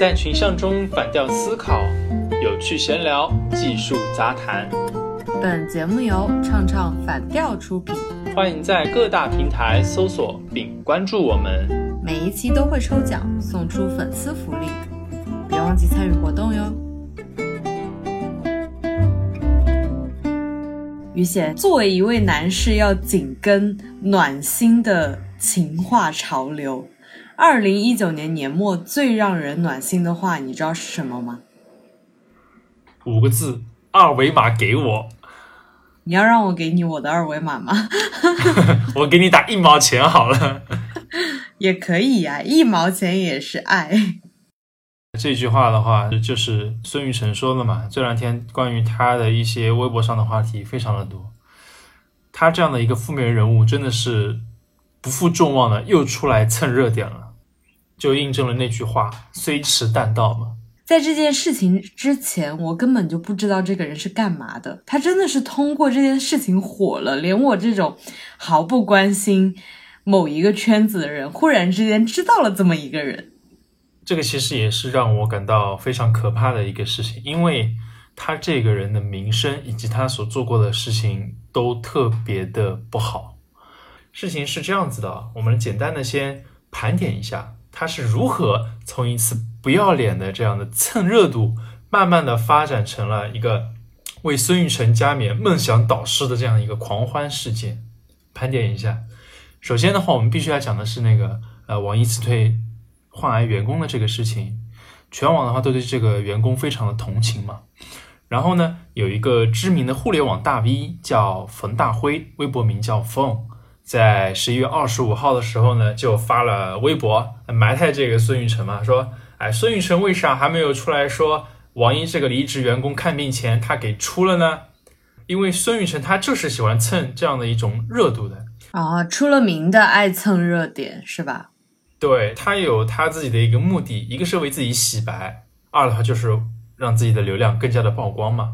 在群像中反调思考，有趣闲聊，技术杂谈。本节目由唱唱反调出品，欢迎在各大平台搜索并关注我们。每一期都会抽奖送出粉丝福利，别忘记参与活动哟。于显，作为一位男士，要紧跟暖心的情话潮流。二零一九年年末最让人暖心的话，你知道是什么吗？五个字：二维码给我。你要让我给你我的二维码吗？我给你打一毛钱好了。也可以呀，一毛钱也是爱。这句话的话，就是孙雨晨说的嘛。这两天关于他的一些微博上的话题非常的多。他这样的一个负面人物，真的是不负众望的，又出来蹭热点了。就印证了那句话“虽迟但到”嘛。在这件事情之前，我根本就不知道这个人是干嘛的。他真的是通过这件事情火了，连我这种毫不关心某一个圈子的人，忽然之间知道了这么一个人。这个其实也是让我感到非常可怕的一个事情，因为他这个人的名声以及他所做过的事情都特别的不好。事情是这样子的，我们简单的先盘点一下。他是如何从一次不要脸的这样的蹭热度，慢慢的发展成了一个为孙玉晨加冕梦想导师的这样一个狂欢事件？盘点一下，首先的话，我们必须要讲的是那个呃，网易辞退患癌员工的这个事情，全网的话都对这个员工非常的同情嘛。然后呢，有一个知名的互联网大 V 叫冯大辉，微博名叫 Phone，。在十一月二十五号的时候呢，就发了微博埋汰这个孙玉成嘛，说，哎，孙玉成为啥还没有出来说王一这个离职员工看病钱他给出了呢？因为孙玉成他就是喜欢蹭这样的一种热度的啊，出了名的爱蹭热点是吧？对他有他自己的一个目的，一个是为自己洗白，二的话就是让自己的流量更加的曝光嘛。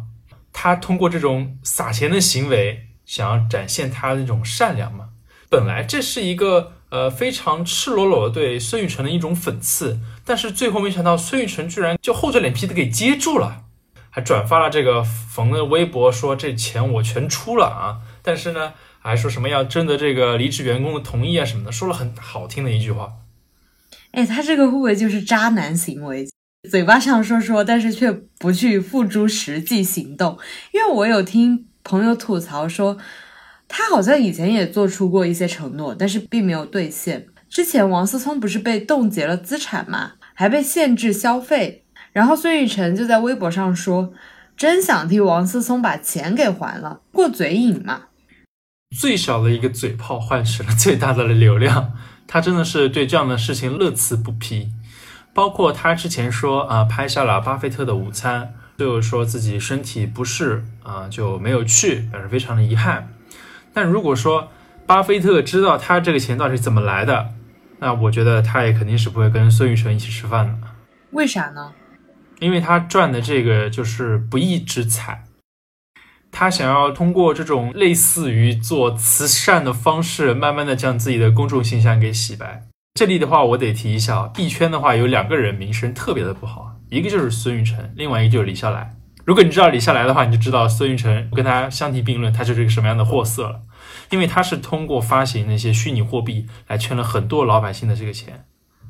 他通过这种撒钱的行为，想要展现他那种善良嘛。本来这是一个呃非常赤裸裸的对孙雨辰的一种讽刺，但是最后没想到孙雨辰居然就厚着脸皮的给接住了，还转发了这个冯的微博说这钱我全出了啊，但是呢还说什么要征得这个离职员工的同意啊什么的，说了很好听的一句话。哎，他这个会不会就是渣男行为？嘴巴上说说，但是却不去付诸实际行动？因为我有听朋友吐槽说。他好像以前也做出过一些承诺，但是并没有兑现。之前王思聪不是被冻结了资产吗，还被限制消费。然后孙雨晨就在微博上说：“真想替王思聪把钱给还了，过嘴瘾嘛。”最小的一个嘴炮换取了最大的流量，他真的是对这样的事情乐此不疲。包括他之前说啊，拍下了巴菲特的午餐，最后说自己身体不适啊，就没有去，表示非常的遗憾。但如果说巴菲特知道他这个钱到底是怎么来的，那我觉得他也肯定是不会跟孙宇晨一起吃饭的。为啥呢？因为他赚的这个就是不义之财，他想要通过这种类似于做慈善的方式，慢慢的将自己的公众形象给洗白。这里的话，我得提一下啊，币圈的话有两个人名声特别的不好，一个就是孙雨晨，另外一个就是李笑来。如果你知道李笑来的话，你就知道孙玉成跟他相提并论，他就是一个什么样的货色了。因为他是通过发行那些虚拟货币来圈了很多老百姓的这个钱，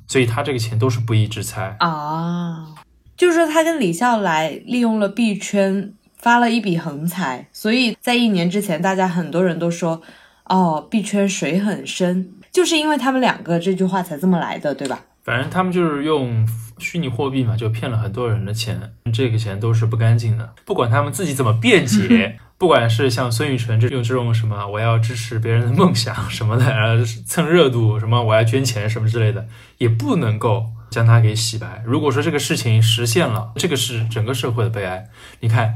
所以他这个钱都是不义之财啊。就是说他跟李笑来利用了币圈发了一笔横财，所以在一年之前，大家很多人都说，哦，币圈水很深，就是因为他们两个这句话才这么来的，对吧？反正他们就是用虚拟货币嘛，就骗了很多人的钱，这个钱都是不干净的，不管他们自己怎么辩解。不管是像孙雨晨这用这种什么我要支持别人的梦想什么的，然后蹭热度什么我要捐钱什么之类的，也不能够将他给洗白。如果说这个事情实现了，这个是整个社会的悲哀。你看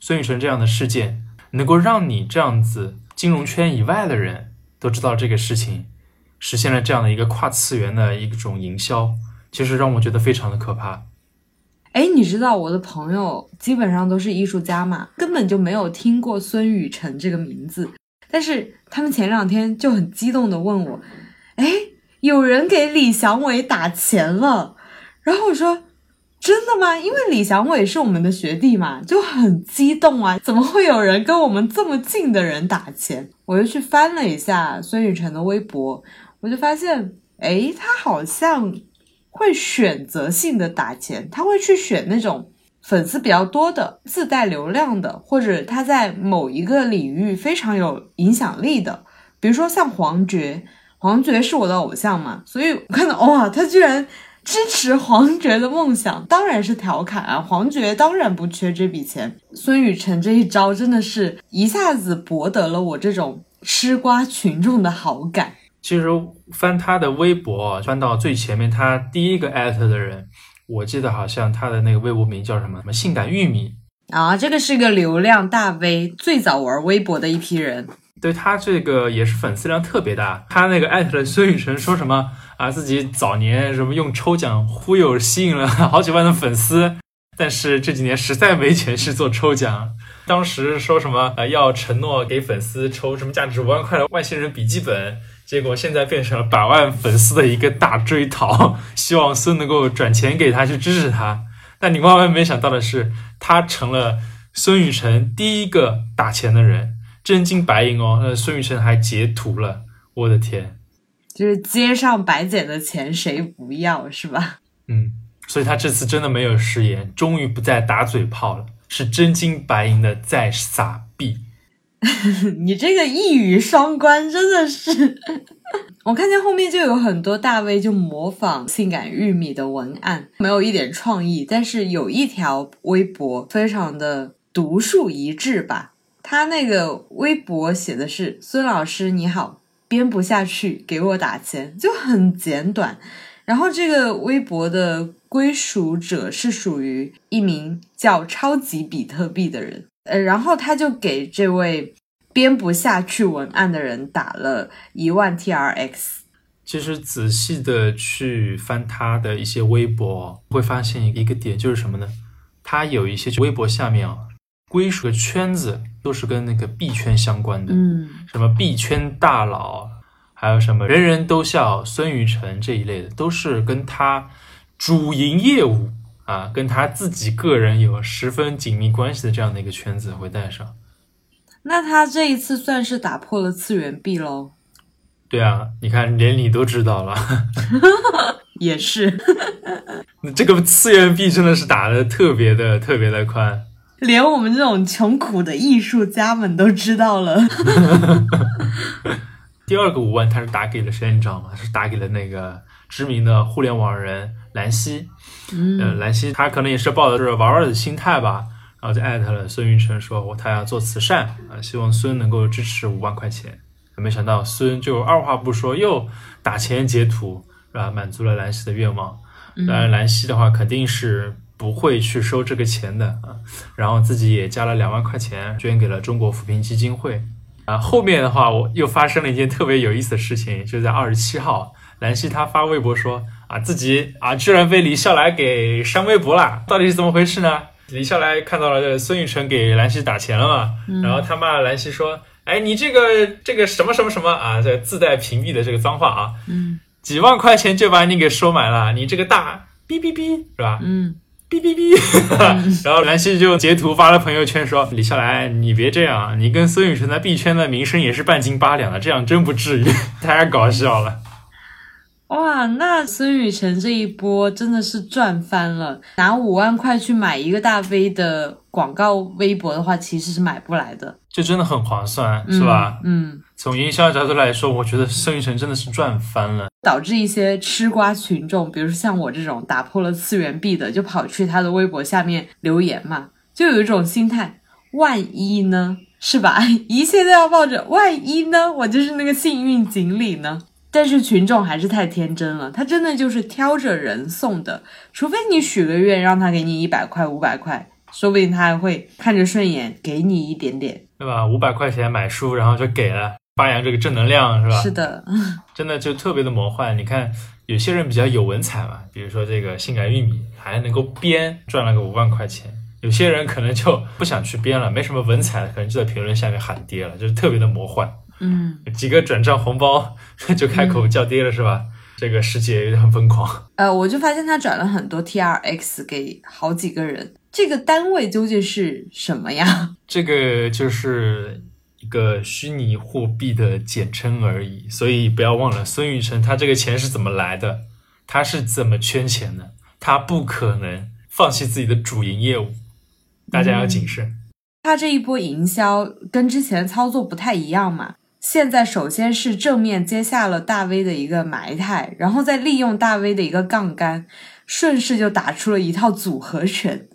孙雨晨这样的事件，能够让你这样子金融圈以外的人都知道这个事情，实现了这样的一个跨次元的一种营销，其实让我觉得非常的可怕。哎，你知道我的朋友基本上都是艺术家嘛，根本就没有听过孙雨辰这个名字。但是他们前两天就很激动的问我：“哎，有人给李祥伟打钱了？”然后我说：“真的吗？因为李祥伟是我们的学弟嘛，就很激动啊！怎么会有人跟我们这么近的人打钱？我又去翻了一下孙雨辰的微博，我就发现，诶，他好像会选择性的打钱，他会去选那种粉丝比较多的、自带流量的，或者他在某一个领域非常有影响力的，比如说像黄觉，黄觉是我的偶像嘛，所以我看到哇，他居然。支持黄觉的梦想当然是调侃啊，黄觉当然不缺这笔钱。孙雨辰这一招真的是一下子博得了我这种吃瓜群众的好感。其实翻他的微博，翻到最前面，他第一个艾特的人，我记得好像他的那个微博名叫什么什么性感玉米啊，这个是一个流量大 V，最早玩微博的一批人。对他这个也是粉丝量特别大，他那个艾特的孙雨辰说什么？啊，自己早年什么用抽奖忽悠吸引了好几万的粉丝，但是这几年实在没钱去做抽奖。当时说什么呃要承诺给粉丝抽什么价值五万块的外星人笔记本，结果现在变成了百万粉丝的一个大追讨，希望孙能够转钱给他去支持他。但你万万没想到的是，他成了孙雨辰第一个打钱的人，真金白银哦。那孙雨辰还截图了，我的天！就是街上白捡的钱谁不要是吧？嗯，所以他这次真的没有食言，终于不再打嘴炮了，是真金白银的在撒币。你这个一语双关，真的是。我看见后面就有很多大 V 就模仿性感玉米的文案，没有一点创意，但是有一条微博非常的独树一帜吧。他那个微博写的是：“孙老师你好。”编不下去，给我打钱就很简短。然后这个微博的归属者是属于一名叫超级比特币的人，呃，然后他就给这位编不下去文案的人打了一万 T R X。其实仔细的去翻他的一些微博，会发现一个点就是什么呢？他有一些微博下面啊。归属的圈子都是跟那个币圈相关的，嗯，什么币圈大佬，还有什么人人都笑孙雨辰这一类的，都是跟他主营业务啊，跟他自己个人有十分紧密关系的这样的一个圈子会带上。那他这一次算是打破了次元壁喽？对啊，你看连你都知道了，也是。那这个次元壁真的是打的特别的特别的宽。连我们这种穷苦的艺术家们都知道了。第二个五万，他是打给了谁？你知道吗？是打给了那个知名的互联网人兰溪。嗯，兰溪他可能也是抱着是玩玩的心态吧，然后就艾特了孙云成，说我他要做慈善啊，希望孙能够支持五万块钱。没想到孙就二话不说，又打钱截图，是吧？满足了兰溪的愿望。当然，兰溪的话肯定是。不会去收这个钱的啊，然后自己也加了两万块钱捐给了中国扶贫基金会啊。后面的话，我又发生了一件特别有意思的事情，就在二十七号，兰溪他发微博说啊，自己啊居然被李笑来给删微博了，到底是怎么回事呢？李笑来看到了孙雨辰给兰溪打钱了嘛，然后他骂兰溪说，哎，你这个这个什么什么什么啊，这自带屏蔽的这个脏话啊，嗯，几万块钱就把你给收买了，你这个大哔哔哔是吧？嗯。哔哔哔，然后兰溪就截图发了朋友圈说：“李笑来，你别这样，你跟孙雨辰在币圈的名声也是半斤八两的，这样真不至于，太搞笑了。”哇，那孙雨晨这一波真的是赚翻了！拿五万块去买一个大 V 的广告微博的话，其实是买不来的。这真的很划算，是吧？嗯，从营销角度来说，我觉得孙雨晨真的是赚翻了。导致一些吃瓜群众，比如说像我这种打破了次元壁的，就跑去他的微博下面留言嘛，就有一种心态：万一呢？是吧？一切都要抱着万一呢？我就是那个幸运锦鲤呢？但是群众还是太天真了，他真的就是挑着人送的，除非你许个愿让他给你一百块、五百块，说不定他还会看着顺眼给你一点点，对吧？五百块钱买书，然后就给了，发扬这个正能量，是吧？是的，真的就特别的魔幻。你看，有些人比较有文采嘛，比如说这个性感玉米还能够编，赚了个五万块钱；有些人可能就不想去编了，没什么文采，可能就在评论下面喊爹了，就是特别的魔幻。嗯，几个转账红包 就开口叫爹了是吧？这个世界有点很疯狂。呃，我就发现他转了很多 T R X 给好几个人，这个单位究竟是什么呀？这个就是一个虚拟货币的简称而已，所以不要忘了孙宇晨他这个钱是怎么来的，他是怎么圈钱的，他不可能放弃自己的主营业务，大家要谨慎。他这一波营销跟之前操作不太一样嘛。现在首先是正面接下了大 V 的一个埋汰，然后再利用大 V 的一个杠杆，顺势就打出了一套组合拳。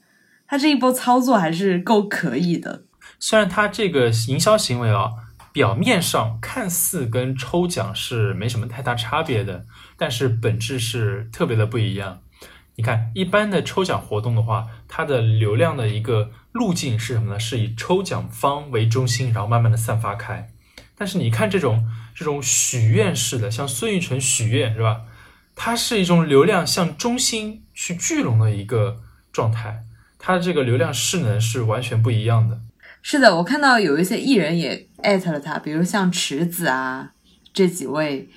他这一波操作还是够可以的。虽然他这个营销行为啊，表面上看似跟抽奖是没什么太大差别的，但是本质是特别的不一样。你看，一般的抽奖活动的话，它的流量的一个路径是什么呢？是以抽奖方为中心，然后慢慢的散发开。但是你看这种这种许愿式的，像孙玉晨许愿是吧？它是一种流量向中心去聚拢的一个状态，它的这个流量势能是完全不一样的。是的，我看到有一些艺人也艾特了他，比如像池子啊这几位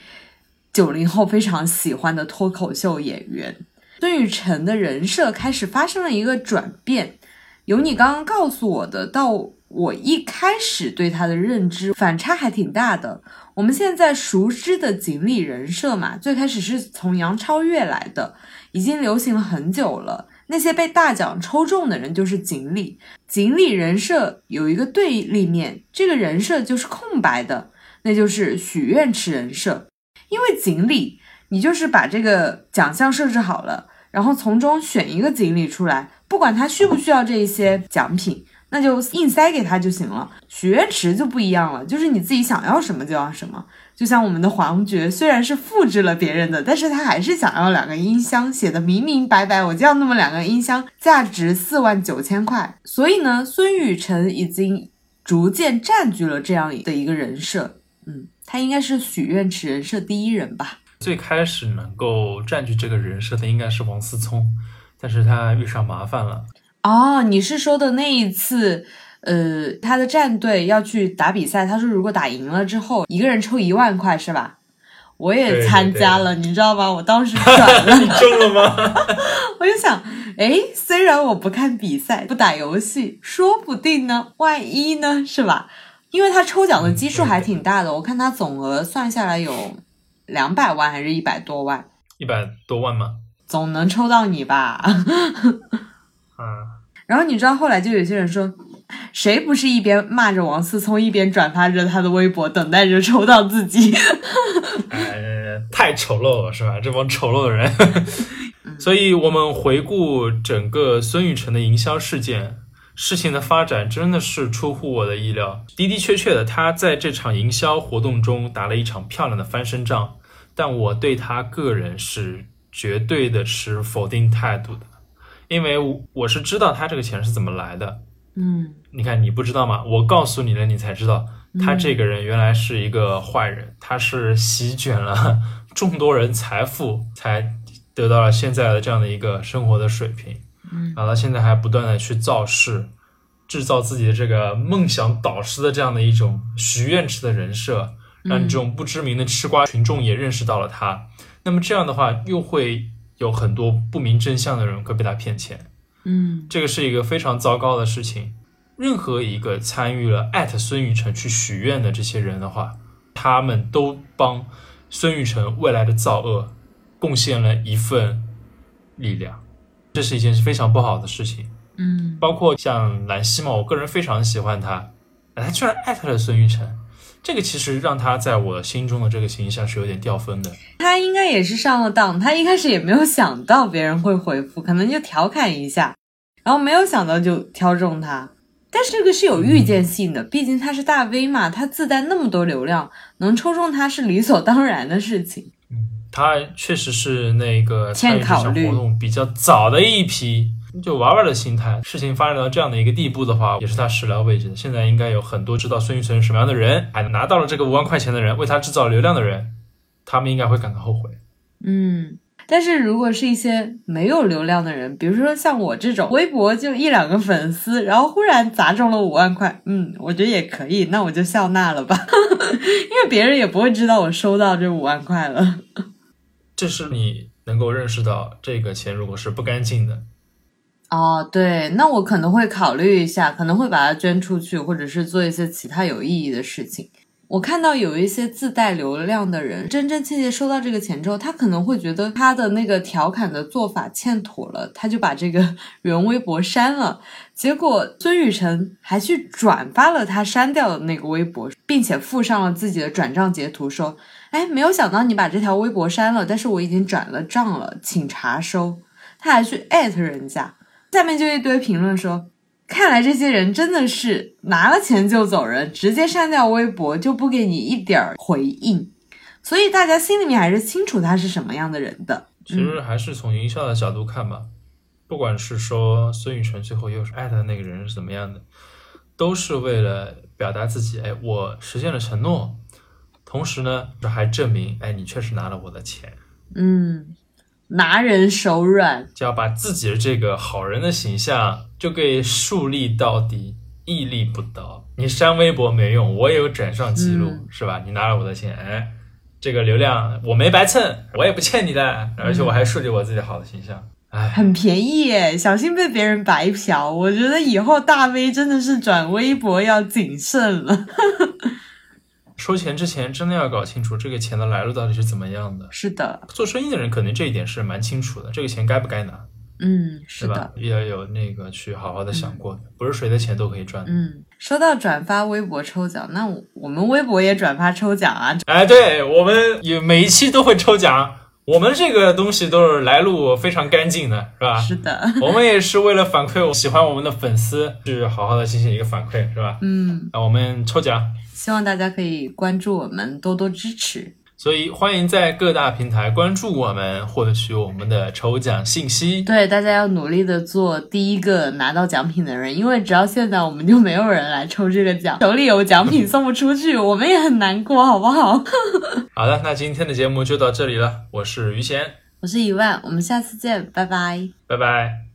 九零后非常喜欢的脱口秀演员，孙雨晨的人设开始发生了一个转变，由你刚刚告诉我的到。我一开始对他的认知反差还挺大的。我们现在熟知的锦鲤人设嘛，最开始是从杨超越来的，已经流行了很久了。那些被大奖抽中的人就是锦鲤。锦鲤人设有一个对立面，这个人设就是空白的，那就是许愿池人设。因为锦鲤，你就是把这个奖项设置好了，然后从中选一个锦鲤出来，不管他需不需要这一些奖品。那就硬塞给他就行了。许愿池就不一样了，就是你自己想要什么就要什么。就像我们的黄觉，虽然是复制了别人的，但是他还是想要两个音箱，写的明明白白，我就要那么两个音箱，价值四万九千块。所以呢，孙雨晨已经逐渐占据了这样的一个人设。嗯，他应该是许愿池人设第一人吧。最开始能够占据这个人设的应该是王思聪，但是他遇上麻烦了。哦，你是说的那一次，呃，他的战队要去打比赛，他说如果打赢了之后，一个人抽一万块，是吧？我也参加了，你知道吗？我当时 转了，你中了吗？我就想，哎，虽然我不看比赛，不打游戏，说不定呢，万一呢，是吧？因为他抽奖的基数还挺大的，我看他总额算下来有两百万还是一百多万？一百多万吗？总能抽到你吧？嗯。然后你知道后来就有些人说，谁不是一边骂着王思聪，一边转发着他的微博，等待着抽到自己？呃，太丑陋了，是吧？这帮丑陋的人。所以，我们回顾整个孙雨晨的营销事件，事情的发展真的是出乎我的意料。的的确确的，他在这场营销活动中打了一场漂亮的翻身仗，但我对他个人是绝对的持否定态度的。因为我是知道他这个钱是怎么来的，嗯，你看你不知道吗？我告诉你了，你才知道他这个人原来是一个坏人，他是席卷了 众多人财富，才得到了现在的这样的一个生活的水平，嗯，然后他现在还不断的去造势，制造自己的这个梦想导师的这样的一种许愿池的人设，让这种不知名的吃瓜群众也认识到了他，那么这样的话又会。有很多不明真相的人会被他骗钱，嗯，这个是一个非常糟糕的事情。任何一个参与了艾特孙雨晨去许愿的这些人的话，他们都帮孙雨晨未来的造恶贡献了一份力量，这是一件非常不好的事情。嗯，包括像兰溪嘛，我个人非常喜欢他，他居然艾特了孙雨晨。这个其实让他在我心中的这个形象是有点掉分的。他应该也是上了当，他一开始也没有想到别人会回复，可能就调侃一下，然后没有想到就挑中他。但是这个是有预见性的，毕竟他是大 V 嘛，他自带那么多流量，能抽中他是理所当然的事情。嗯，他确实是那个参与这场活动比较早的一批。就玩玩的心态，事情发展到这样的一个地步的话，也是他始料未及的。现在应该有很多知道孙玉晨是什么样的人，还拿到了这个五万块钱的人，为他制造流量的人，他们应该会感到后悔。嗯，但是如果是一些没有流量的人，比如说像我这种微博就一两个粉丝，然后忽然砸中了五万块，嗯，我觉得也可以，那我就笑纳了吧，因为别人也不会知道我收到这五万块了。这是你能够认识到这个钱如果是不干净的，哦，对，那我可能会考虑一下，可能会把它捐出去，或者是做一些其他有意义的事情。我看到有一些自带流量的人，真真切切收到这个钱之后，他可能会觉得他的那个调侃的做法欠妥了，他就把这个 原微博删了。结果孙雨辰还去转发了他删掉的那个微博，并且附上了自己的转账截图，说：“哎，没有想到你把这条微博删了，但是我已经转了账了，请查收。”他还去艾特人家，下面就一堆评论说。看来这些人真的是拿了钱就走人，直接删掉微博就不给你一点儿回应，所以大家心里面还是清楚他是什么样的人的。其实还是从营销的角度看吧，不管是说孙雨辰最后又是艾特那个人是怎么样的，都是为了表达自己，哎，我实现了承诺，同时呢，还证明，哎，你确实拿了我的钱。嗯。拿人手软，就要把自己的这个好人的形象就给树立到底，屹立不倒。你删微博没用，我也有转账记录，是吧？你拿了我的钱，哎，这个流量我没白蹭，我也不欠你的，而且我还树立我自己好的形象，哎，很便宜耶，小心被别人白嫖。我觉得以后大 V 真的是转微博要谨慎了。收钱之前真的要搞清楚这个钱的来路到底是怎么样的。是的，做生意的人可能这一点是蛮清楚的，这个钱该不该拿，嗯，是的？要有那个去好好的想过的，不是谁的钱都可以赚。嗯，说到转发微博抽奖，那我们微博也转发抽奖啊！哎，对我们有每一期都会抽奖，我们这个东西都是来路非常干净的，是吧？是的，我们也是为了反馈喜欢我们的粉丝，去好好的进行一个反馈，是吧？嗯，那我们抽奖。希望大家可以关注我们，多多支持。所以欢迎在各大平台关注我们，获取我们的抽奖信息。对，大家要努力的做第一个拿到奖品的人，因为只要现在我们就没有人来抽这个奖，手里有奖品送不出去，我们也很难过，好不好？好的，那今天的节目就到这里了。我是于贤，我是一万，我们下次见，拜拜，拜拜。